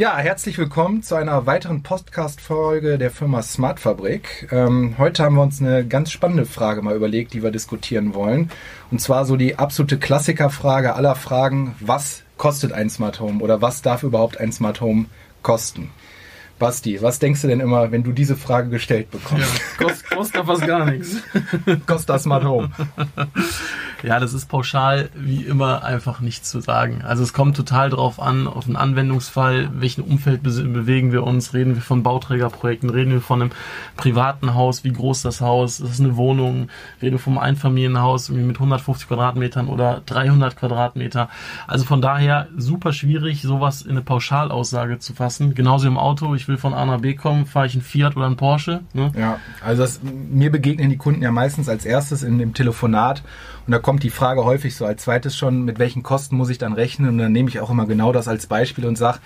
Ja, herzlich willkommen zu einer weiteren Podcast-Folge der Firma Smart Fabrik. Ähm, heute haben wir uns eine ganz spannende Frage mal überlegt, die wir diskutieren wollen. Und zwar so die absolute Klassikerfrage aller Fragen, was kostet ein Smart Home oder was darf überhaupt ein Smart Home kosten? Basti, was denkst du denn immer, wenn du diese Frage gestellt bekommst? Ja, kostet, kostet fast gar nichts. kostet das Smart Home? Ja, das ist pauschal wie immer einfach nichts zu sagen. Also es kommt total drauf an, auf den Anwendungsfall, welchen Umfeld be bewegen wir uns, reden wir von Bauträgerprojekten, reden wir von einem privaten Haus, wie groß das Haus, ist es eine Wohnung, reden wir vom Einfamilienhaus mit 150 Quadratmetern oder 300 Quadratmeter. Also von daher super schwierig, sowas in eine Pauschalaussage zu fassen. Genauso im Auto, ich will von A nach B kommen, fahre ich einen Fiat oder einen Porsche. Ne? Ja, also das, mir begegnen die Kunden ja meistens als erstes in dem Telefonat und da kommt die Frage häufig so als zweites schon, mit welchen Kosten muss ich dann rechnen? Und dann nehme ich auch immer genau das als Beispiel und sage,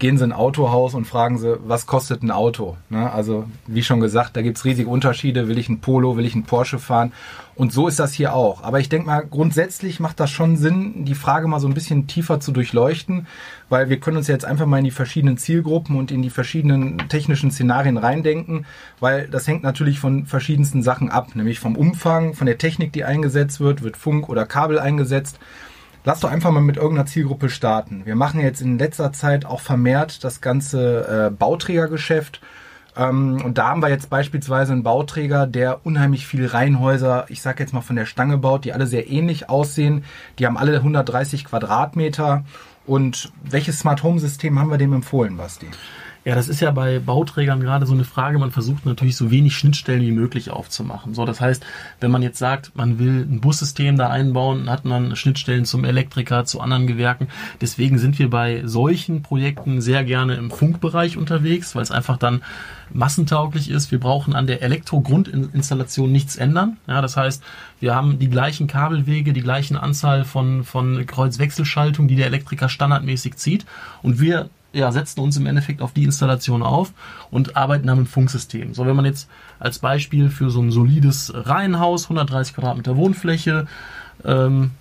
gehen Sie in ein Autohaus und fragen Sie, was kostet ein Auto? Ne? Also wie schon gesagt, da gibt es riesige Unterschiede. Will ich ein Polo, will ich ein Porsche fahren? Und so ist das hier auch. Aber ich denke mal, grundsätzlich macht das schon Sinn, die Frage mal so ein bisschen tiefer zu durchleuchten, weil wir können uns jetzt einfach mal in die verschiedenen Zielgruppen und in die verschiedenen technischen Szenarien reindenken, weil das hängt natürlich von verschiedensten Sachen ab, nämlich vom Umfang, von der Technik, die eingesetzt wird, wird Funk oder Kabel eingesetzt. Lass doch einfach mal mit irgendeiner Zielgruppe starten. Wir machen jetzt in letzter Zeit auch vermehrt das ganze äh, Bauträgergeschäft. Ähm, und da haben wir jetzt beispielsweise einen Bauträger, der unheimlich viel Reihenhäuser, ich sage jetzt mal von der Stange baut, die alle sehr ähnlich aussehen. Die haben alle 130 Quadratmeter. Und welches Smart Home System haben wir dem empfohlen, Basti? Ja, das ist ja bei Bauträgern gerade so eine Frage. Man versucht natürlich so wenig Schnittstellen wie möglich aufzumachen. So, das heißt, wenn man jetzt sagt, man will ein Bussystem da einbauen, hat man Schnittstellen zum Elektriker, zu anderen Gewerken. Deswegen sind wir bei solchen Projekten sehr gerne im Funkbereich unterwegs, weil es einfach dann massentauglich ist. Wir brauchen an der Elektrogrundinstallation nichts ändern. Ja, das heißt, wir haben die gleichen Kabelwege, die gleichen Anzahl von, von Kreuzwechselschaltungen, die der Elektriker standardmäßig zieht. Und wir ja, setzen uns im Endeffekt auf die Installation auf und arbeiten dann mit Funksystem. So, wenn man jetzt als Beispiel für so ein solides Reihenhaus, 130 Quadratmeter Wohnfläche, ähm,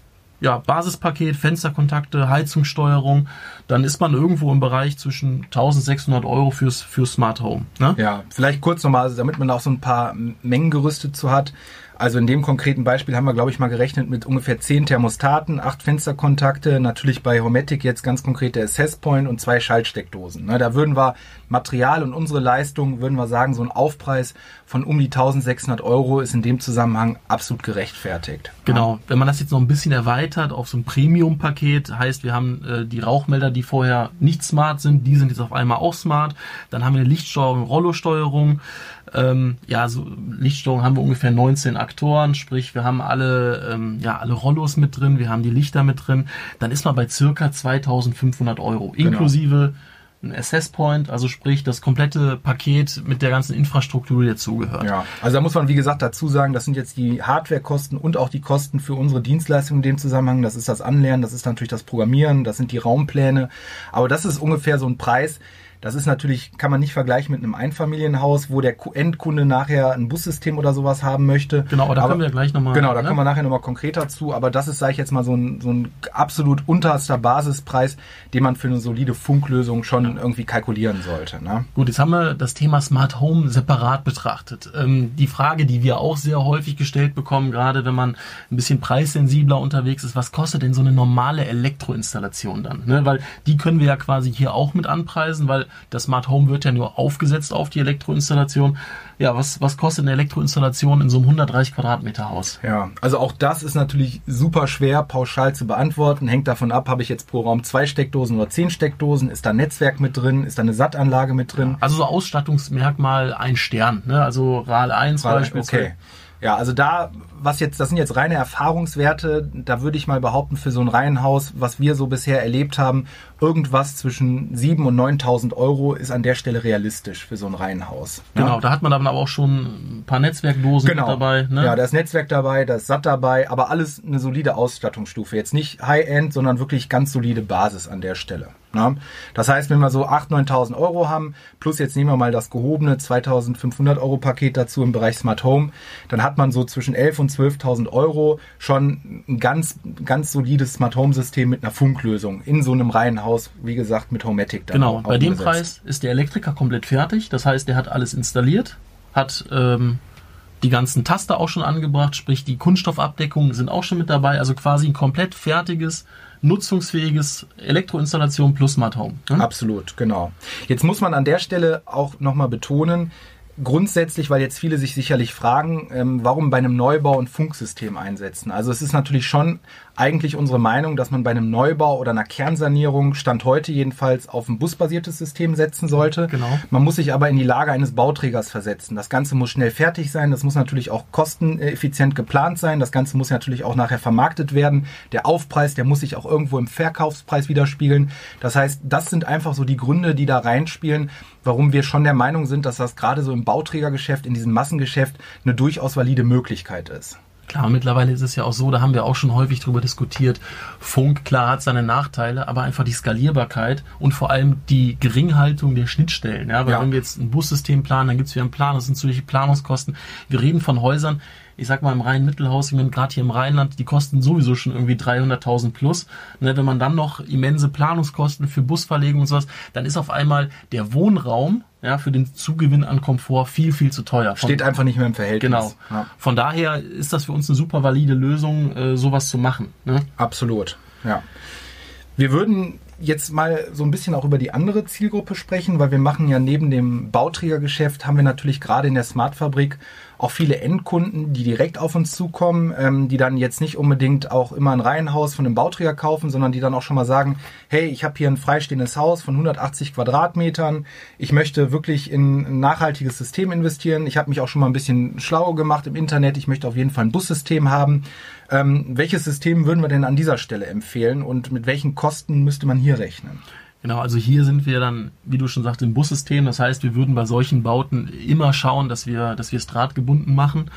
ja, Basispaket, Fensterkontakte, Heizungssteuerung, dann ist man irgendwo im Bereich zwischen 1600 Euro fürs, für Smart Home. Ne? Ja, vielleicht kurz nochmal, damit man auch so ein paar Mengengerüste zu hat. Also in dem konkreten Beispiel haben wir, glaube ich, mal gerechnet mit ungefähr zehn Thermostaten, acht Fensterkontakte, natürlich bei Hometic jetzt ganz konkret der Access Point und zwei Schaltsteckdosen. Da würden wir Material und unsere Leistung, würden wir sagen, so ein Aufpreis von um die 1600 Euro ist in dem Zusammenhang absolut gerechtfertigt. Genau. Wenn man das jetzt noch ein bisschen erweitert auf so ein Premium-Paket, heißt, wir haben äh, die Rauchmelder, die vorher nicht smart sind, die sind jetzt auf einmal auch smart. Dann haben wir eine Lichtsteuerung, Rollosteuerung. Ähm, ja, so Lichtsteuerung haben wir ungefähr 19 Aktoren, sprich wir haben alle, ähm, ja, alle Rollos mit drin, wir haben die Lichter mit drin. Dann ist man bei circa 2500 Euro, genau. inklusive ein Access Point, also sprich das komplette Paket mit der ganzen Infrastruktur, die dazugehört. Ja, also da muss man wie gesagt dazu sagen, das sind jetzt die Hardwarekosten und auch die Kosten für unsere Dienstleistung in dem Zusammenhang. Das ist das Anlernen, das ist natürlich das Programmieren, das sind die Raumpläne. Aber das ist ungefähr so ein Preis, das ist natürlich, kann man nicht vergleichen mit einem Einfamilienhaus, wo der Endkunde nachher ein Bussystem oder sowas haben möchte. Genau, da aber, kommen wir gleich nochmal. Genau, da ne? kommen wir nachher nochmal konkreter zu. Aber das ist, sage ich jetzt mal, so ein, so ein absolut unterster Basispreis, den man für eine solide Funklösung schon ja. irgendwie kalkulieren sollte. Ne? Gut, jetzt haben wir das Thema Smart Home separat betrachtet. Ähm, die Frage, die wir auch sehr häufig gestellt bekommen, gerade wenn man ein bisschen preissensibler unterwegs ist, was kostet denn so eine normale Elektroinstallation dann? Ne? Weil die können wir ja quasi hier auch mit anpreisen, weil das Smart Home wird ja nur aufgesetzt auf die Elektroinstallation. Ja, was, was kostet eine Elektroinstallation in so einem 130 Quadratmeter Haus? Ja, also auch das ist natürlich super schwer pauschal zu beantworten. Hängt davon ab, habe ich jetzt pro Raum zwei Steckdosen oder zehn Steckdosen? Ist da Netzwerk mit drin? Ist da eine SAT-Anlage mit drin? Also so Ausstattungsmerkmal ein Stern, ne? Also RAL 1 beispielsweise. Okay. Ja, also da, was jetzt, das sind jetzt reine Erfahrungswerte, da würde ich mal behaupten, für so ein Reihenhaus, was wir so bisher erlebt haben, irgendwas zwischen 7.000 und 9.000 Euro ist an der Stelle realistisch für so ein Reihenhaus. Ne? Genau, da hat man dann aber auch schon paar Netzwerkdosen genau. dabei. Ne? Ja, da ist Netzwerk dabei, da ist SAT dabei, aber alles eine solide Ausstattungsstufe. Jetzt nicht High-End, sondern wirklich ganz solide Basis an der Stelle. Ne? Das heißt, wenn wir so 8.000, 9.000 Euro haben, plus jetzt nehmen wir mal das gehobene 2.500 Euro Paket dazu im Bereich Smart Home, dann hat man so zwischen 11.000 und 12.000 Euro schon ein ganz, ganz solides Smart Home System mit einer Funklösung in so einem Reihenhaus, wie gesagt, mit Homematic. Genau, bei dem Preis ist der Elektriker komplett fertig. Das heißt, der hat alles installiert, hat ähm, die ganzen Taster auch schon angebracht, sprich die Kunststoffabdeckungen sind auch schon mit dabei, also quasi ein komplett fertiges nutzungsfähiges Elektroinstallation plus Smart Home. Ne? Absolut, genau. Jetzt muss man an der Stelle auch nochmal betonen, grundsätzlich, weil jetzt viele sich sicherlich fragen, ähm, warum bei einem Neubau ein Funksystem einsetzen. Also es ist natürlich schon eigentlich unsere Meinung, dass man bei einem Neubau oder einer Kernsanierung, Stand heute jedenfalls, auf ein busbasiertes System setzen sollte. Genau. Man muss sich aber in die Lage eines Bauträgers versetzen. Das Ganze muss schnell fertig sein, das muss natürlich auch kosteneffizient geplant sein, das Ganze muss natürlich auch nachher vermarktet werden. Der Aufpreis, der muss sich auch irgendwo im Verkaufspreis widerspiegeln. Das heißt, das sind einfach so die Gründe, die da reinspielen, warum wir schon der Meinung sind, dass das gerade so im Bauträgergeschäft, in diesem Massengeschäft eine durchaus valide Möglichkeit ist. Klar, mittlerweile ist es ja auch so, da haben wir auch schon häufig drüber diskutiert. Funk, klar, hat seine Nachteile, aber einfach die Skalierbarkeit und vor allem die Geringhaltung der Schnittstellen. Ja, weil ja. wenn wir jetzt ein Bussystem planen, dann gibt es wieder einen Plan, das sind solche Planungskosten. Wir reden von Häusern, ich sag mal im Rhein-Mittelhaus, ich meine gerade hier im Rheinland, die kosten sowieso schon irgendwie 300.000 plus. Ne, wenn man dann noch immense Planungskosten für Busverlegung und sowas, dann ist auf einmal der Wohnraum ja, für den Zugewinn an Komfort viel, viel zu teuer. Von, Steht einfach nicht mehr im Verhältnis. Genau. Ja. Von daher ist das für uns eine super valide Lösung, äh, sowas zu machen. Ne? Absolut, ja. Wir würden jetzt mal so ein bisschen auch über die andere Zielgruppe sprechen, weil wir machen ja neben dem Bauträgergeschäft, haben wir natürlich gerade in der Smartfabrik auch viele Endkunden, die direkt auf uns zukommen, ähm, die dann jetzt nicht unbedingt auch immer ein Reihenhaus von einem Bauträger kaufen, sondern die dann auch schon mal sagen, hey, ich habe hier ein freistehendes Haus von 180 Quadratmetern, ich möchte wirklich in ein nachhaltiges System investieren, ich habe mich auch schon mal ein bisschen schlau gemacht im Internet, ich möchte auf jeden Fall ein Bussystem haben. Ähm, welches System würden wir denn an dieser Stelle empfehlen und mit welchen Kosten müsste man hier rechnen? Genau, also hier sind wir dann, wie du schon sagst, im Bussystem. Das heißt, wir würden bei solchen Bauten immer schauen, dass wir, dass wir es drahtgebunden machen.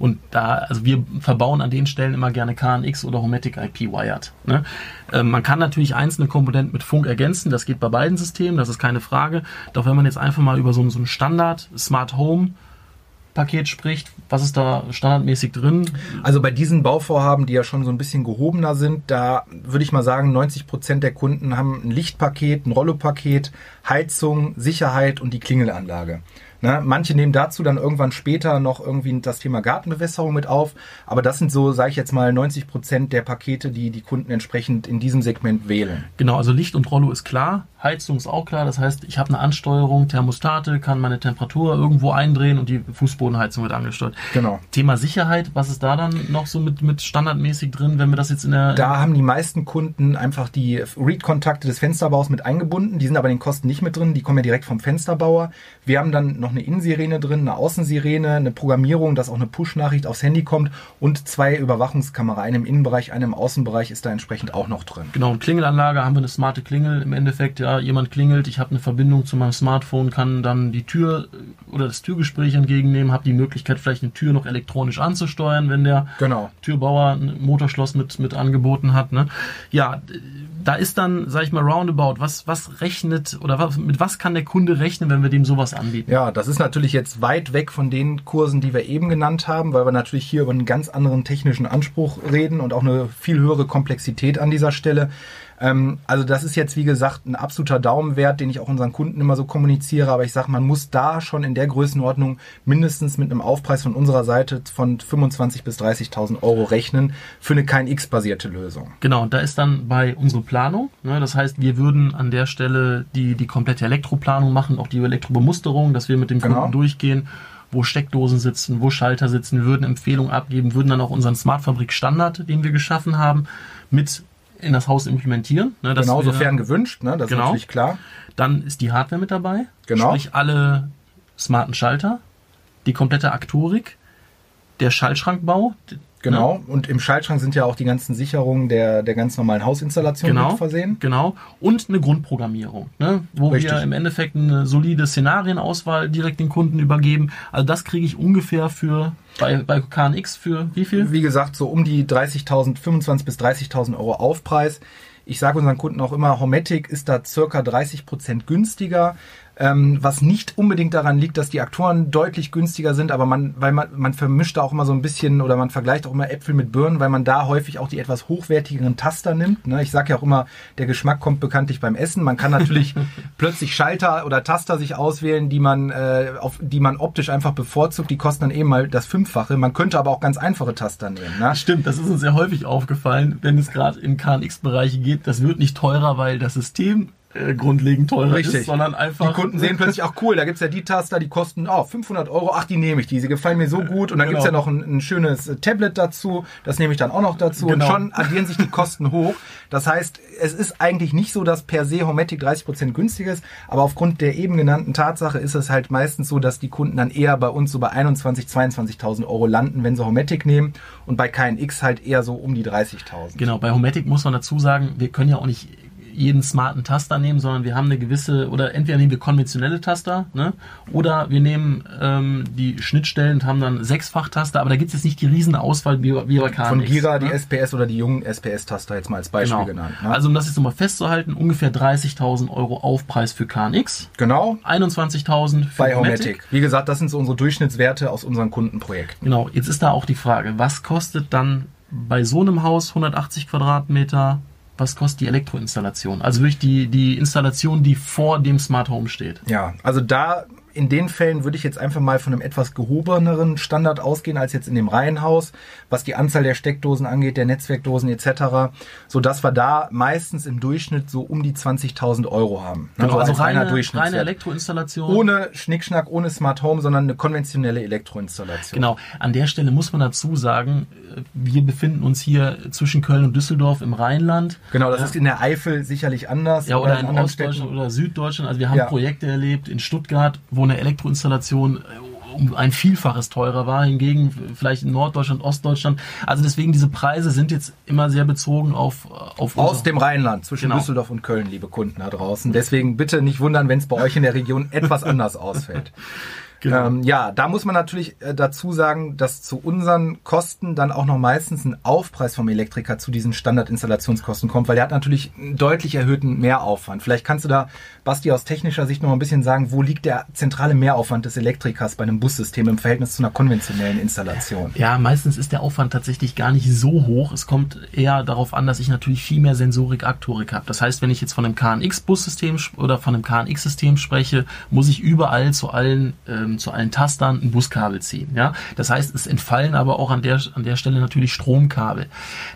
Und da, also wir verbauen an den Stellen immer gerne KNX oder Homatic IP Wired. Ne? Ähm, man kann natürlich einzelne Komponenten mit Funk ergänzen. Das geht bei beiden Systemen, das ist keine Frage. Doch wenn man jetzt einfach mal über so, so einen Standard Smart Home Paket spricht. Was ist da standardmäßig drin? Also bei diesen Bauvorhaben, die ja schon so ein bisschen gehobener sind, da würde ich mal sagen, 90 Prozent der Kunden haben ein Lichtpaket, ein Rollopaket, Heizung, Sicherheit und die Klingelanlage. Ne? Manche nehmen dazu dann irgendwann später noch irgendwie das Thema Gartenbewässerung mit auf. Aber das sind so, sage ich jetzt mal, 90 Prozent der Pakete, die die Kunden entsprechend in diesem Segment wählen. Genau, also Licht und Rollo ist klar. Heizung ist auch klar. Das heißt, ich habe eine Ansteuerung, Thermostate, kann meine Temperatur irgendwo eindrehen und die Fußbodenheizung wird angesteuert. Genau. Thema Sicherheit, was ist da dann noch so mit, mit standardmäßig drin, wenn wir das jetzt in der... Da haben die meisten Kunden einfach die Read-Kontakte des Fensterbaus mit eingebunden. Die sind aber in den Kosten nicht mit drin. Die kommen ja direkt vom Fensterbauer. Wir haben dann noch eine Innensirene drin, eine Außensirene, eine Programmierung, dass auch eine Push-Nachricht aufs Handy kommt und zwei Überwachungskamera. Eine im Innenbereich, eine im Außenbereich ist da entsprechend auch noch drin. Genau, und Klingelanlage haben wir eine smarte Klingel im Endeffekt. Ja, ja, jemand klingelt, ich habe eine Verbindung zu meinem Smartphone, kann dann die Tür äh, oder das Türgespräch entgegennehmen, habe die Möglichkeit, vielleicht eine Tür noch elektronisch anzusteuern, wenn der genau. Türbauer ein Motorschloss mit, mit angeboten hat. Ne? Ja, da ist dann, sag ich mal, roundabout, was, was rechnet oder was, mit was kann der Kunde rechnen, wenn wir dem sowas anbieten? Ja, das ist natürlich jetzt weit weg von den Kursen, die wir eben genannt haben, weil wir natürlich hier über einen ganz anderen technischen Anspruch reden und auch eine viel höhere Komplexität an dieser Stelle. Ähm, also das ist jetzt, wie gesagt, ein absoluter Daumenwert, den ich auch unseren Kunden immer so kommuniziere. Aber ich sage, man muss da schon in der Größenordnung mindestens mit einem Aufpreis von unserer Seite von 25.000 bis 30.000 Euro rechnen für eine KNX-basierte Lösung. Genau, und da ist dann bei unserer Planung. Ne, das heißt, wir würden an der Stelle die, die komplette Elektroplanung machen, auch die Elektrobemusterung, dass wir mit dem Kunden genau. durchgehen wo Steckdosen sitzen, wo Schalter sitzen. Würden Empfehlungen abgeben, würden dann auch unseren Smart Fabrik Standard, den wir geschaffen haben, mit in das Haus implementieren. Ne, genau, wir, sofern gewünscht, ne, das genau. ist natürlich klar. Dann ist die Hardware mit dabei. Genau. Sprich alle smarten Schalter, die komplette Aktorik, der Schaltschrankbau, Genau. Ne? Und im Schaltschrank sind ja auch die ganzen Sicherungen der, der ganz normalen Hausinstallation Genau. mit versehen. Genau. Und eine Grundprogrammierung, ne? wo Richtig. wir im Endeffekt eine solide Szenarienauswahl direkt den Kunden übergeben. Also das kriege ich ungefähr für bei, bei KNX für wie viel? Wie gesagt, so um die 30.000, 25.000 bis 30.000 Euro Aufpreis. Ich sage unseren Kunden auch immer, Hometic ist da circa 30 Prozent günstiger. Ähm, was nicht unbedingt daran liegt, dass die Aktoren deutlich günstiger sind, aber man, weil man, man vermischt da auch immer so ein bisschen oder man vergleicht auch immer Äpfel mit Birnen, weil man da häufig auch die etwas hochwertigeren Taster nimmt. Ne? Ich sage ja auch immer, der Geschmack kommt bekanntlich beim Essen. Man kann natürlich plötzlich Schalter oder Taster sich auswählen, die man, äh, auf, die man optisch einfach bevorzugt. Die kosten dann eben mal das Fünffache. Man könnte aber auch ganz einfache Taster nehmen. Ne? Stimmt, das ist uns sehr häufig aufgefallen, wenn es gerade in KNX-Bereiche geht. Das wird nicht teurer, weil das System äh, grundlegend teurer Richtig. ist, sondern einfach. Die Kunden sehen plötzlich auch cool, da gibt's ja die Taster, die kosten oh, 500 Euro, ach, die nehme ich, die, sie gefallen mir so gut. Und dann Genau. gibt's ja noch ein, ein schönes äh, Tablet dazu, das nehme ich dann auch noch dazu. Genau. Und schon addieren sich die Kosten hoch. Das heißt, es ist eigentlich nicht so, dass per se Hometic 30% günstiger ist, aber aufgrund der eben genannten Tatsache ist es halt meistens so, dass die Kunden dann eher bei uns so bei 21.000, 22.000 Euro landen, wenn sie Hometic nehmen und bei KNX halt eher so um die 30.000. Genau, bei Hometic muss man dazu sagen, wir können ja auch nicht jeden smarten Taster nehmen, sondern wir haben eine gewisse, oder entweder nehmen wir konventionelle Taster, ne? oder wir nehmen ähm, die Schnittstellen und haben dann Sechsfach-Taster, aber da gibt es jetzt nicht die riesen Auswahl wie, wie bei KNX. Von Gira, die ne? SPS oder die jungen SPS-Taster jetzt mal als Beispiel Genau. genannt. Ne? Also um das jetzt nochmal festzuhalten, ungefähr 30.000 Euro Aufpreis für KNX, genau, 21.000 für bei. Homatic. Wie gesagt, das sind so unsere Durchschnittswerte aus unseren Kundenprojekten. Genau, jetzt ist da auch die Frage, was kostet dann bei so einem Haus 180 Quadratmeter, was kostet die Elektroinstallation? Also wirklich die, die Installation, die vor dem Smart Home steht. Ja, also da in den Fällen würde ich jetzt einfach mal von einem etwas gehobeneren Standard ausgehen als jetzt in dem Reihenhaus, was die Anzahl der Steckdosen angeht, der Netzwerkdosen etc., so dass wir da meistens im Durchschnitt so um die 20.000 Euro haben. Ne, Genau, so also als reiner reine, reine Elektroinstallation. ohne Schnickschnack, ohne Smart Home, sondern eine konventionelle Elektroinstallation. Genau, an der Stelle muss man dazu sagen, äh, wir befinden uns hier zwischen Köln und Düsseldorf im Rheinland. Genau, das Ja. ist in der Eifel sicherlich anders. Ja, oder in in anderen Ostdeutschland oder Süddeutschland. Also wir haben Ja. Projekte erlebt in Stuttgart, wo eine Elektroinstallation äh, um ein Vielfaches teurer war, hingegen vielleicht in Norddeutschland, Ostdeutschland. Also deswegen diese Preise sind jetzt immer sehr bezogen auf, äh, auf Aus dem Rheinland, zwischen Genau. Düsseldorf und Köln, liebe Kunden da draußen. Deswegen bitte nicht wundern, wenn es bei euch in der Region etwas anders ausfällt. Genau. Ähm, ja, da muss man natürlich äh, dazu sagen, dass zu unseren Kosten dann auch noch meistens ein Aufpreis vom Elektriker zu diesen Standardinstallationskosten kommt, weil der hat natürlich einen deutlich erhöhten Mehraufwand. Vielleicht kannst du da, Basti, aus technischer Sicht noch ein bisschen sagen, wo liegt der zentrale Mehraufwand des Elektrikers bei einem Bussystem im Verhältnis zu einer konventionellen Installation? Ja, meistens ist der Aufwand tatsächlich gar nicht so hoch. Es kommt eher darauf an, dass ich natürlich viel mehr Sensorik, Aktorik habe. Das heißt, wenn ich jetzt von einem KNX-Bussystem oder von einem KNX-System spreche, muss ich überall zu allen, ähm, zu allen Tastern ein Buskabel ziehen. Ja, das heißt, es entfallen aber auch an der, an der Stelle natürlich Stromkabel.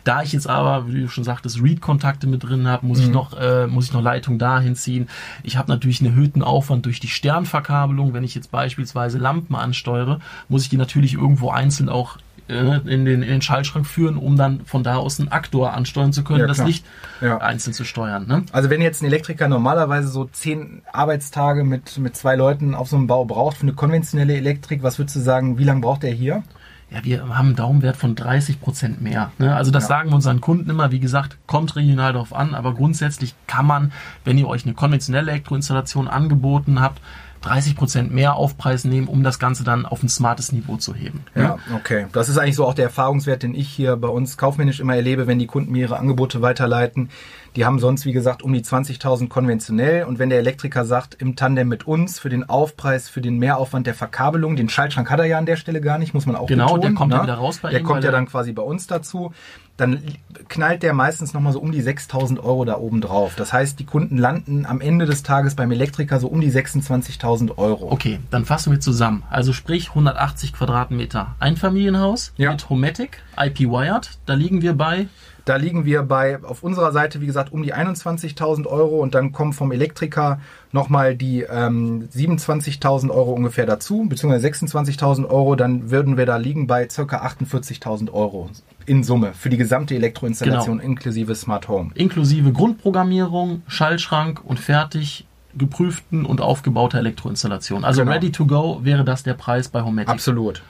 Da ich jetzt aber, wie du schon sagtest, Read-Kontakte mit drin habe, muss ich noch, äh, muss ich noch Leitung dahin ziehen. Ich habe natürlich einen erhöhten Aufwand durch die Sternverkabelung. Wenn ich jetzt beispielsweise Lampen ansteuere, muss ich die natürlich irgendwo einzeln auch in den, in den Schaltschrank führen, um dann von da aus einen Aktor ansteuern zu können, Ja, das. Licht Ja. einzeln zu steuern. Ne? Also wenn jetzt ein Elektriker normalerweise so zehn Arbeitstage mit, mit zwei Leuten auf so einem Bau braucht für eine konventionelle Elektrik, was würdest du sagen, wie lange braucht er hier? Ja, wir haben einen Daumenwert von 30 Prozent mehr. Ne? Also das Ja. sagen wir unseren Kunden immer. Wie gesagt, kommt regional darauf an, aber grundsätzlich kann man, wenn ihr euch eine konventionelle Elektroinstallation angeboten habt, 30 Prozent mehr Aufpreis nehmen, um das Ganze dann auf ein smartes Niveau zu heben. ne? Ja, okay. Das ist eigentlich so auch der Erfahrungswert, den ich hier bei uns kaufmännisch immer erlebe, wenn die Kunden mir ihre Angebote weiterleiten. Die haben sonst, wie gesagt, um die 20.000 konventionell. Und wenn der Elektriker sagt, im Tandem mit uns für den Aufpreis, für den Mehraufwand der Verkabelung, den Schaltschrank hat er ja an der Stelle gar nicht, muss man auch Genau, betonen. der kommt ja ne? wieder raus bei Der ihm, kommt ja dann quasi bei uns dazu. Dann knallt der meistens nochmal so um die 6.000 Euro da oben drauf. Das heißt, die Kunden landen am Ende des Tages beim Elektriker so um die 26.000 Euro. Okay, dann fassen wir zusammen. Also sprich 180 Quadratmeter Einfamilienhaus Ja. mit Homatic, IP-Wired. Da liegen wir bei Da liegen wir bei, auf unserer Seite, wie gesagt, um die 21.000 Euro und dann kommen vom Elektriker nochmal die ähm, 27.000 Euro ungefähr dazu, beziehungsweise 26.000 Euro, dann würden wir da liegen bei circa 48.000 Euro in Summe für die gesamte Elektroinstallation Genau. inklusive Smart Home. inklusive Grundprogrammierung, Schaltschrank und fertig geprüften und aufgebauter Elektroinstallation. Also Genau. ready to go wäre das der Preis bei Homatic. Absolut.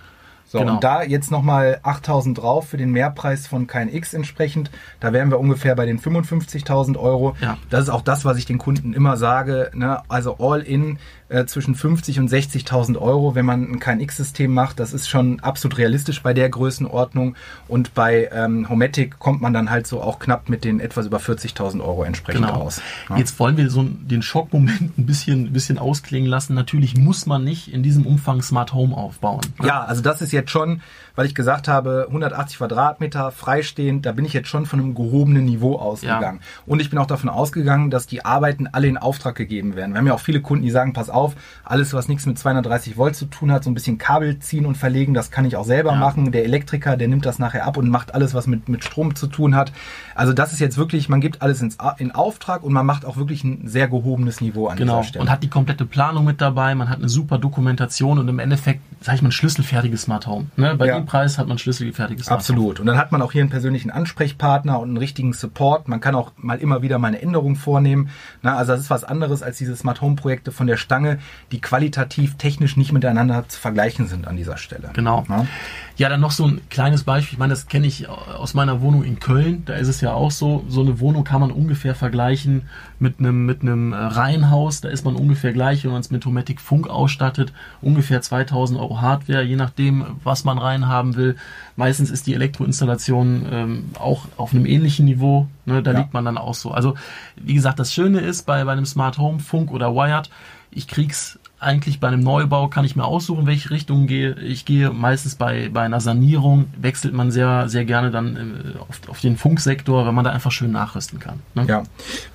So, Genau. und da jetzt nochmal 8000 drauf für den Mehrpreis von KNX entsprechend. Da wären wir ungefähr bei den 55.000 Euro. Ja. Das ist auch das, was ich den Kunden immer sage. Ne? Also all in äh, zwischen 50 und 60.000 Euro, wenn man ein KNX-System macht. Das ist schon absolut realistisch bei der Größenordnung. Und bei ähm, Homatic kommt man dann halt so auch knapp mit den etwas über 40.000 Euro entsprechend Genau. aus. Ja. Jetzt wollen wir so den Schockmoment ein bisschen, ein bisschen ausklingen lassen. Natürlich muss man nicht in diesem Umfang Smart Home aufbauen. Ja, also das ist jetzt schon, weil ich gesagt habe, 180 Quadratmeter freistehend, da bin ich jetzt schon von einem gehobenen Niveau ausgegangen. Und ich bin auch davon ausgegangen, dass die Arbeiten alle in Auftrag gegeben werden. Wir haben ja auch viele Kunden, die sagen, pass auf, alles, was nichts mit 230 Volt zu tun hat, so ein bisschen Kabel ziehen und verlegen, das kann ich auch selber Ja. machen. Der Elektriker, der nimmt das nachher ab und macht alles, was mit, mit Strom zu tun hat. Also das ist jetzt wirklich, man gibt alles ins, in Auftrag und man macht auch wirklich ein sehr gehobenes Niveau an Genau. dieser Stelle. Und hat die komplette Planung mit dabei, man hat eine super Dokumentation und im Endeffekt, sag ich mal, ein schlüsselfertiges Smart Home. Ne? Bei Ja. dem Preis hat man Smart Absolut. Und dann hat man auch hier einen persönlichen Ansprechpartner und einen richtigen Support. Man kann auch mal immer wieder mal eine Änderung vornehmen. Na, also das ist was anderes als diese Smart Home Projekte von der Stange, die qualitativ technisch nicht miteinander zu vergleichen sind an dieser Stelle. Genau. Ja. Ja, dann noch so ein kleines Beispiel. Ich meine, das kenne ich aus meiner Wohnung in Köln. Da ist es ja auch so. So eine Wohnung kann man ungefähr vergleichen mit einem, mit einem äh, Reihenhaus. Da ist man ungefähr gleich, wenn man es mit Homatic Funk ausstattet. Ungefähr 2000 Euro Hardware, je nachdem, was man reinhaben will. Meistens ist die Elektroinstallation ähm, auch auf einem ähnlichen Niveau. Ne? Da Ja. liegt man dann auch so. Also, wie gesagt, das Schöne ist bei, bei einem Smart Home, Funk oder Wired, ich krieg's eigentlich bei einem Neubau kann ich mir aussuchen, welche Richtung gehe. Ich gehe meistens bei, bei einer Sanierung, wechselt man sehr, sehr gerne dann äh, auf, auf den Funksektor, wenn man da einfach schön nachrüsten kann. Ne? Ja.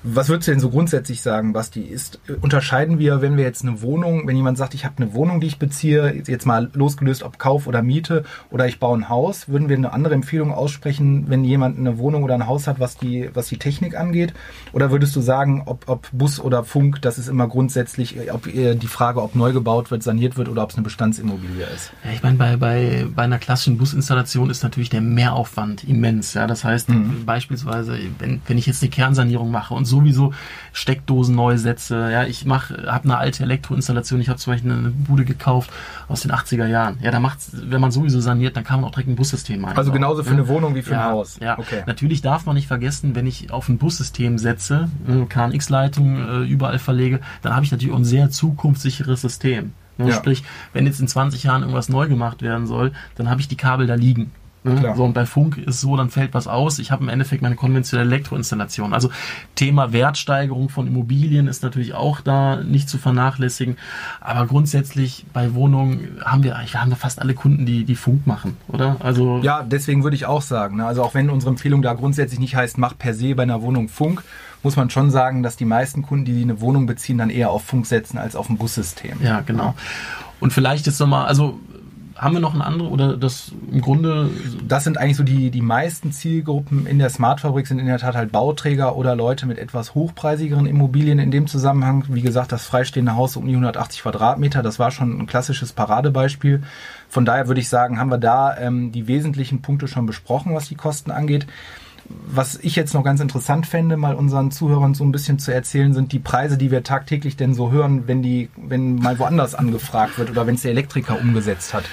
Was würdest du denn so grundsätzlich sagen, Basti? Ist, äh, unterscheiden wir, wenn wir jetzt eine Wohnung, wenn jemand sagt, ich habe eine Wohnung, die ich beziehe, jetzt mal losgelöst, ob Kauf oder Miete oder ich baue ein Haus, würden wir eine andere Empfehlung aussprechen, wenn jemand eine Wohnung oder ein Haus hat, was die, was die Technik angeht? Oder würdest du sagen, ob, ob Bus oder Funk, das ist immer grundsätzlich, äh, ob die Frage, ob neu gebaut wird, saniert wird oder ob es eine Bestandsimmobilie ist? Ja, ich meine, bei, bei, bei einer klassischen Businstallation ist natürlich der Mehraufwand immens. Ja, das heißt, beispielsweise, wenn, wenn ich jetzt eine Kernsanierung mache und sowieso Steckdosen neu setze, ja, ich mache, habe eine alte Elektroinstallation, ich habe zum Beispiel eine Bude gekauft aus den 80er Jahren. Ja, da macht's, wenn man sowieso saniert, dann kann man auch direkt ein Bussystem einbauen. Also genauso für ja. eine Wohnung wie für ja, ein Haus. Ja, Okay. natürlich darf man nicht vergessen, wenn ich auf ein Bussystem setze, äh, KNX-Leitung äh, überall verlege, dann habe ich natürlich auch ein sehr zukunftssicheres System. Ne? Ja. Sprich, wenn jetzt in 20 Jahren irgendwas neu gemacht werden soll, dann habe ich die Kabel da liegen. Ne? Klar. So, und bei Funk ist so, dann fällt was aus. Ich habe im Endeffekt meine konventionelle Elektroinstallation. Also Thema Wertsteigerung von Immobilien ist natürlich auch da nicht zu vernachlässigen. Aber grundsätzlich bei Wohnungen haben wir, wir haben fast alle Kunden, die, die Funk machen, oder? Also Ja, deswegen würde ich auch sagen, ne, also auch wenn unsere Empfehlung da grundsätzlich nicht heißt, mach per se bei einer Wohnung Funk, muss man schon sagen, dass die meisten Kunden, die eine Wohnung beziehen, dann eher auf Funk setzen als auf ein Bussystem. Ja, genau. Und vielleicht jetzt nochmal, also haben wir noch ein andere oder das im Grunde Das sind eigentlich so die, die meisten Zielgruppen in der Smartfabrik sind in der Tat halt Bauträger oder Leute mit etwas hochpreisigeren Immobilien in dem Zusammenhang. Wie gesagt, das freistehende Haus um die 180 Quadratmeter, das war schon ein klassisches Paradebeispiel. Von daher würde ich sagen, haben wir da ähm, die wesentlichen Punkte schon besprochen, was die Kosten angeht. Was ich jetzt noch ganz interessant fände, mal unseren Zuhörern so ein bisschen zu erzählen, sind die Preise, die wir tagtäglich denn so hören, wenn die, wenn mal woanders angefragt wird oder wenn es der Elektriker umgesetzt hat.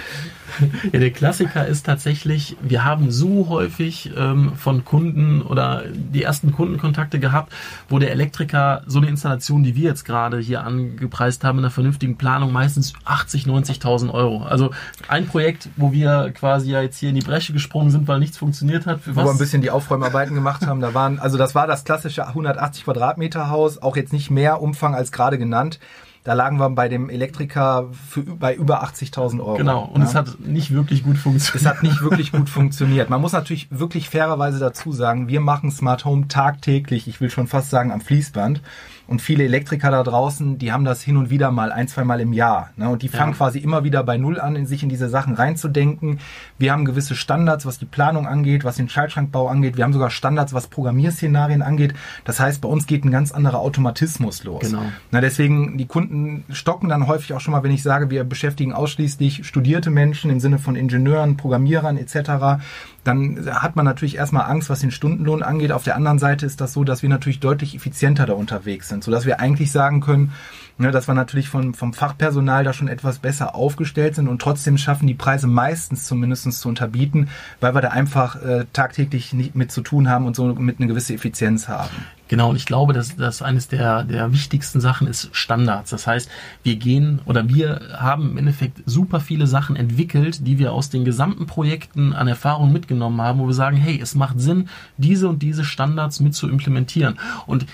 Ja, der Klassiker ist tatsächlich, wir haben so häufig ähm, von Kunden oder die ersten Kundenkontakte gehabt, wo der Elektriker so eine Installation, die wir jetzt gerade hier angepreist haben, in einer vernünftigen Planung, meistens 80, 90.000 Euro. Also ein Projekt, wo wir quasi ja jetzt hier in die Bresche gesprungen sind, weil nichts funktioniert hat. Für wo wir ein was? bisschen die Aufräumarbeiten gemacht haben. Da waren, also das war das klassische 180 Quadratmeter Haus, auch jetzt nicht mehr Umfang als gerade genannt. Da lagen wir bei dem Elektriker für, bei über 80.000 Euro. Genau, und Ja. es hat nicht wirklich gut funktioniert. Es hat nicht wirklich gut funktioniert. Man muss natürlich wirklich fairerweise dazu sagen, wir machen Smart Home tagtäglich, ich will schon fast sagen am Fließband. Und viele Elektriker da draußen, die haben das hin und wieder mal ein, zwei Mal im Jahr. Ne? Und die fangen Ja. quasi immer wieder bei Null an, in sich in diese Sachen reinzudenken. Wir haben gewisse Standards, was die Planung angeht, was den Schaltschrankbau angeht. Wir haben sogar Standards, was Programmierszenarien angeht. Das heißt, bei uns geht ein ganz anderer Automatismus los. Genau. Na, deswegen, die Kunden stocken dann häufig auch schon mal, wenn ich sage, wir beschäftigen ausschließlich studierte Menschen im Sinne von Ingenieuren, Programmierern etc., dann hat man natürlich erstmal Angst, was den Stundenlohn angeht. Auf der anderen Seite ist das so, dass wir natürlich deutlich effizienter da unterwegs sind, sodass wir eigentlich sagen können, ne, dass wir natürlich vom, vom Fachpersonal da schon etwas besser aufgestellt sind und trotzdem schaffen, die Preise meistens zumindest zu unterbieten, weil wir da einfach äh, tagtäglich nicht mit zu tun haben und so mit eine gewisse Effizienz haben. Genau, und ich glaube, dass das eines der, der wichtigsten Sachen ist Standards. Das heißt, wir gehen oder wir haben im Endeffekt super viele Sachen entwickelt, die wir aus den gesamten Projekten an Erfahrung mitgenommen haben, wo wir sagen, hey, es macht Sinn, diese und diese Standards mit zu implementieren. Und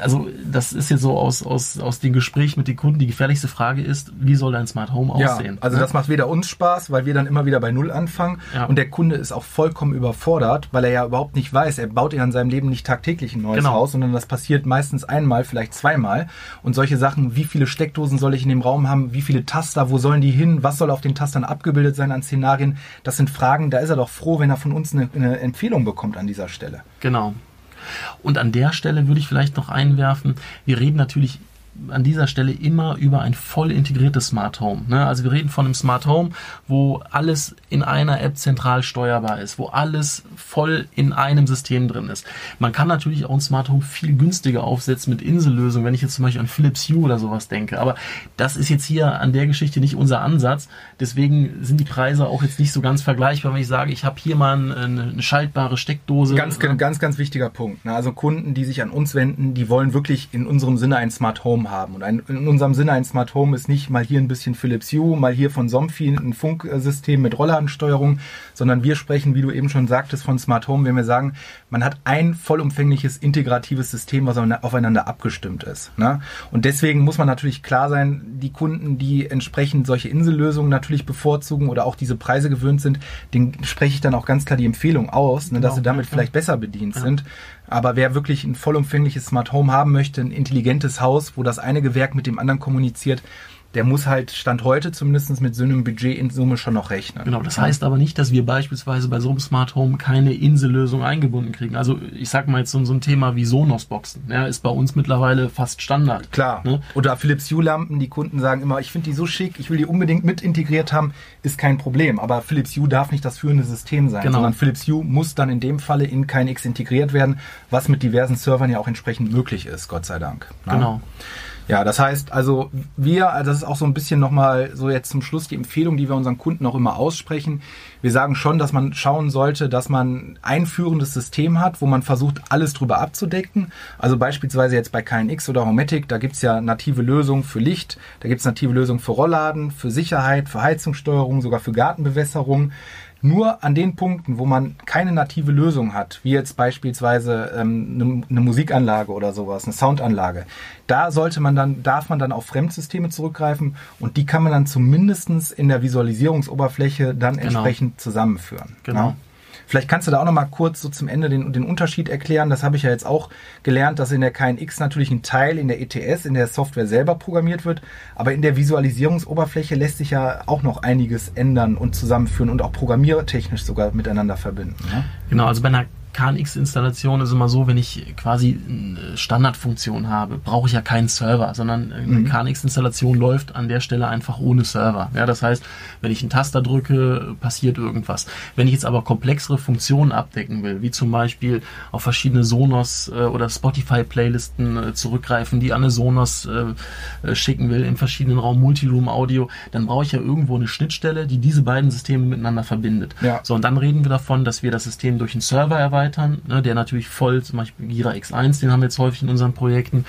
also das ist jetzt so aus, aus, aus den Gesprächen mit den Kunden, die gefährlichste Frage ist, wie soll dein Smart Home aussehen? Ja, also ne? das macht weder uns Spaß, weil wir dann immer wieder bei Null anfangen ja. und der Kunde ist auch vollkommen überfordert, weil er ja überhaupt nicht weiß, er baut ja in seinem Leben nicht tagtäglich ein neues genau. Haus, sondern das passiert meistens einmal, vielleicht zweimal und solche Sachen, wie viele Steckdosen soll ich in dem Raum haben, wie viele Taster, wo sollen die hin, was soll auf den Tastern abgebildet sein an Szenarien, das sind Fragen, da ist er doch froh, wenn er von uns eine, eine Empfehlung bekommt an dieser Stelle. Genau. Und an der Stelle würde ich vielleicht noch einwerfen, wir reden natürlich an dieser Stelle immer über ein voll integriertes Smart Home. Ne? Also wir reden von einem Smart Home, wo alles in einer App zentral steuerbar ist, wo alles voll in einem System drin ist. Man kann natürlich auch ein Smart Home viel günstiger aufsetzen mit Insellösungen, wenn ich jetzt zum Beispiel an Philips Hue oder sowas denke. Aber das ist jetzt hier an der Geschichte nicht unser Ansatz. Deswegen sind die Preise auch jetzt nicht so ganz vergleichbar, wenn ich sage, ich habe hier mal eine, schaltbare Steckdose. Ganz, ganz, ganz wichtiger Punkt. Ne? Also Kunden, die sich an uns wenden, die wollen wirklich in unserem Sinne ein Smart Home haben. Und ein, in unserem Sinne ein Smart Home ist nicht mal hier ein bisschen Philips Hue, mal hier von Somfy ein Funksystem mit Rollladensteuerung, sondern wir sprechen, wie du eben schon sagtest, von Smart Home, wenn wir sagen, man hat ein vollumfängliches integratives System, was aufeinander abgestimmt ist. Ne? Und deswegen muss man natürlich klar sein, die Kunden, die entsprechend solche Insellösungen natürlich bevorzugen oder auch diese Preise gewöhnt sind, denen spreche ich dann auch ganz klar die Empfehlung aus, ne, dass genau. sie damit vielleicht besser bedient ja. sind. Aber wer wirklich ein vollumfängliches Smart Home haben möchte, ein intelligentes Haus, wo das eine Gewerk mit dem anderen kommuniziert, der muss halt Stand heute zumindest mit so einem Budget in Summe schon noch rechnen. Genau, das heißt aber nicht, dass wir beispielsweise bei so einem Smart Home keine Insellösung eingebunden kriegen. Also ich sag mal jetzt so, so ein Thema wie Sonos-Boxen, ja, ist bei uns mittlerweile fast Standard. Klar. Ne? Oder Philips Hue-Lampen, die Kunden sagen immer, ich finde die so schick, ich will die unbedingt mit integriert haben, ist kein Problem. Aber Philips Hue darf nicht das führende System sein, genau. sondern Philips Hue muss dann in dem Falle in kein X integriert werden, was mit diversen Servern ja auch entsprechend möglich ist, Gott sei Dank. Ne? Genau. Ja, das heißt, also wir, also das ist auch so ein bisschen nochmal so jetzt zum Schluss die Empfehlung, die wir unseren Kunden auch immer aussprechen. Wir sagen schon, dass man schauen sollte, dass man ein führendes System hat, wo man versucht, alles drüber abzudecken. Also beispielsweise jetzt bei KNX oder Hometic, da gibt's ja native Lösungen für Licht, da gibt's native Lösungen für Rollladen, für Sicherheit, für Heizungssteuerung, sogar für Gartenbewässerung. Nur an den Punkten, wo man keine native Lösung hat, wie jetzt beispielsweise ähm, eine, eine Musikanlage oder sowas, eine Soundanlage, da sollte man dann, darf man dann auf Fremdsysteme zurückgreifen und die kann man dann zumindestens in der Visualisierungsoberfläche dann genau. entsprechend zusammenführen. Genau. Ja? Vielleicht kannst du da auch noch mal kurz so zum Ende den, den Unterschied erklären. Das habe ich ja jetzt auch gelernt, dass in der KNX natürlich ein Teil in der ETS, in der Software selber programmiert wird, aber in der Visualisierungsoberfläche lässt sich ja auch noch einiges ändern und zusammenführen und auch programmiertechnisch sogar miteinander verbinden. Ne? Genau, also bei einer KNX-Installation ist immer so, wenn ich quasi eine Standardfunktion habe, brauche ich ja keinen Server, sondern eine mhm. KNX-Installation läuft an der Stelle einfach ohne Server. Ja, das heißt, wenn ich einen Taster drücke, passiert irgendwas. Wenn ich jetzt aber komplexere Funktionen abdecken will, wie zum Beispiel auf verschiedene Sonos äh, oder Spotify-Playlisten äh, zurückgreifen, die an eine Sonos äh, schicken will, im verschiedenen Raum Multiroom-Audio, dann brauche ich ja irgendwo eine Schnittstelle, die diese beiden Systeme miteinander verbindet. Ja. So, und dann reden wir davon, dass wir das System durch einen Server erweitern erweitern, ne, der natürlich voll, zum Beispiel Gira X1, den haben wir jetzt häufig in unseren Projekten,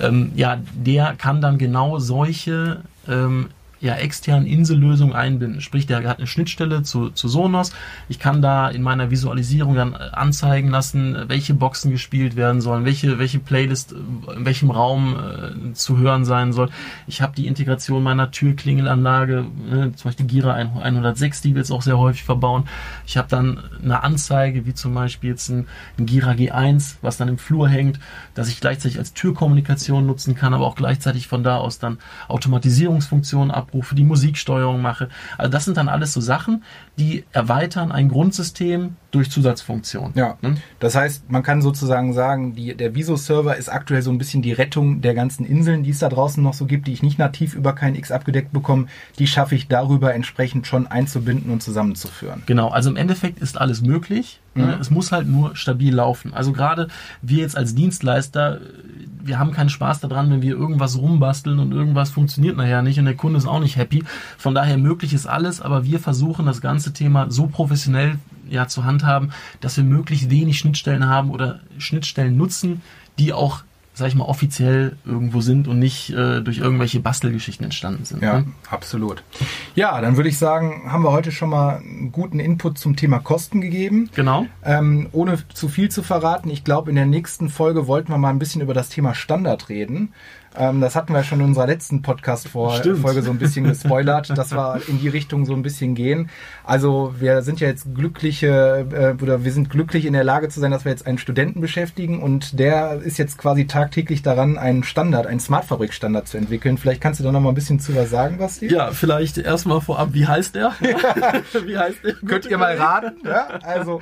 ähm, ja, der kann dann genau solche ähm, ja, externen Insellösung einbinden. Sprich, der hat eine Schnittstelle zu, zu Sonos. Ich kann da in meiner Visualisierung dann äh, anzeigen lassen, welche Boxen gespielt werden sollen, welche, welche Playlist äh, in welchem Raum äh, zu hören sein soll. Ich habe die Integration meiner Türklingelanlage, äh, zum Beispiel Gira 106, die wir jetzt auch sehr häufig verbauen. Ich habe dann eine Anzeige, wie zum Beispiel jetzt ein, ein Gira G1, was dann im Flur hängt, dass ich gleichzeitig als Türkommunikation nutzen kann, aber auch gleichzeitig von da aus dann Automatisierungsfunktionen ab abrufe, die Musiksteuerung mache. Also das sind dann alles so Sachen, die erweitern ein Grundsystem durch Zusatzfunktionen. Ja, ne? das heißt, man kann sozusagen sagen, die, der Viso-Server ist aktuell so ein bisschen die Rettung der ganzen Inseln, die es da draußen noch so gibt, die ich nicht nativ über kein X abgedeckt bekomme. Die schaffe ich darüber entsprechend schon einzubinden und zusammenzuführen. Genau, also im Endeffekt ist alles möglich. Ne? Mhm. Es muss halt nur stabil laufen. Also gerade wir jetzt als Dienstleister, wir haben keinen Spaß daran, wenn wir irgendwas rumbasteln und irgendwas funktioniert nachher nicht und der Kunde ist auch nicht happy. Von daher möglich ist alles, aber wir versuchen das ganze Thema so professionell ja zu handhaben, dass wir möglichst wenig Schnittstellen haben oder Schnittstellen nutzen, die auch sag ich mal, offiziell irgendwo sind und nicht äh, durch irgendwelche Bastelgeschichten entstanden sind. Ja, ne? absolut. Ja, dann würde ich sagen, haben wir heute schon mal einen guten Input zum Thema Kosten gegeben. Genau. Ähm, ohne zu viel zu verraten, ich glaube, in der nächsten Folge wollten wir mal ein bisschen über das Thema Standard reden. Ähm, das hatten wir schon in unserer letzten Podcast-Folge so ein bisschen gespoilert, dass wir in die Richtung so ein bisschen gehen. Also wir sind ja jetzt glückliche, äh, oder wir sind glücklich in der Lage zu sein, dass wir jetzt einen Studenten beschäftigen und der ist jetzt quasi tagtäglich daran, einen Standard, einen Smart-Fabrik-Standard zu entwickeln. Vielleicht kannst du da noch mal ein bisschen zu was sagen, Basti? Ja, vielleicht erstmal vorab, wie heißt der? wie heißt der? Könnt ihr mal raten? Ja, also.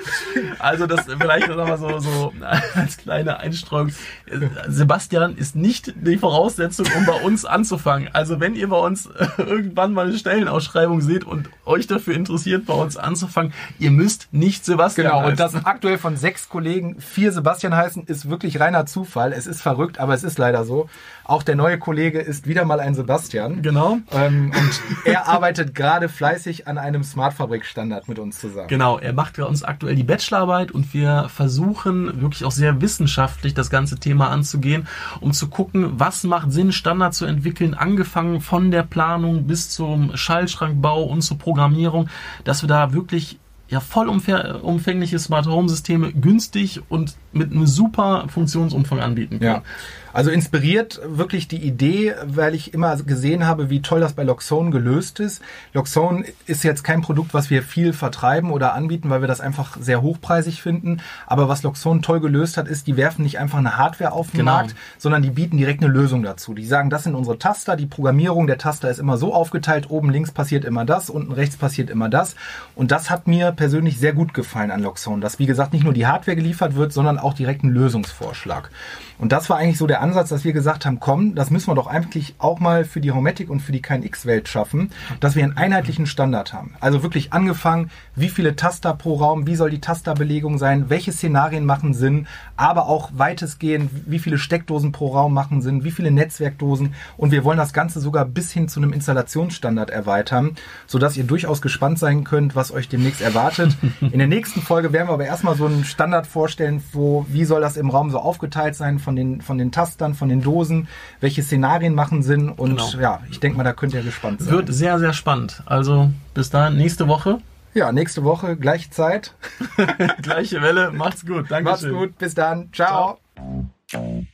also das vielleicht noch mal so, so als kleine Einstreuung. Sebastian ist nicht die Voraussetzung Voraussetzung, um bei uns anzufangen. Also wenn ihr bei uns äh, irgendwann mal eine Stellenausschreibung seht und euch dafür interessiert, bei uns anzufangen, ihr müsst nicht Sebastian Genau, heißen. und das aktuell von sechs Kollegen vier Sebastian heißen, ist wirklich reiner Zufall. Es ist verrückt, aber es ist leider so. Auch der neue Kollege ist wieder mal ein Sebastian. Genau. Ähm, und er arbeitet gerade fleißig an einem Smart-Fabrik-Standard mit uns zusammen. Genau, er macht bei uns aktuell die Bachelorarbeit und wir versuchen wirklich auch sehr wissenschaftlich das ganze Thema anzugehen, um zu gucken, was macht Sinn, Standard zu entwickeln, angefangen von der Planung bis zum Schaltschrankbau und zur Programmierung, dass wir da wirklich ja vollumfängliche Smart Home Systeme günstig und mit einem super Funktionsumfang anbieten können. Ja. Also inspiriert wirklich die Idee, weil ich immer gesehen habe, wie toll das bei Loxone gelöst ist. Loxone ist jetzt kein Produkt, was wir viel vertreiben oder anbieten, weil wir das einfach sehr hochpreisig finden. Aber was Loxone toll gelöst hat, ist, die werfen nicht einfach eine Hardware auf den genau. Markt, sondern die bieten direkt eine Lösung dazu. Die sagen, das sind unsere Taster, die Programmierung der Taster ist immer so aufgeteilt, oben links passiert immer das, unten rechts passiert immer das. Und das hat mir persönlich sehr gut gefallen an Loxone, dass wie gesagt nicht nur die Hardware geliefert wird, sondern auch direkt ein Lösungsvorschlag. Und das war eigentlich so der Ansatz, dass wir gesagt haben, komm, das müssen wir doch eigentlich auch mal für die Hometic und für die KNX-Welt schaffen, dass wir einen einheitlichen Standard haben. Also wirklich angefangen, wie viele Taster pro Raum, wie soll die Tasterbelegung sein, welche Szenarien machen Sinn, aber auch weitestgehend, wie viele Steckdosen pro Raum machen Sinn, wie viele Netzwerkdosen. Und wir wollen das Ganze sogar bis hin zu einem Installationsstandard erweitern, sodass ihr durchaus gespannt sein könnt, was euch demnächst erwartet. In der nächsten Folge werden wir aber erstmal so einen Standard vorstellen, wo, wie soll das im Raum so aufgeteilt sein von den, von den Tastern, von den Dosen, welche Szenarien machen Sinn und genau. ja, ich denke mal, da könnt ihr gespannt sein. Wird sehr, sehr spannend. Also bis dahin, nächste Woche. Ja, nächste Woche, gleiche Zeit. Gleiche Welle. Macht's gut. Danke. Macht's gut. Bis dann. Ciao. Ciao.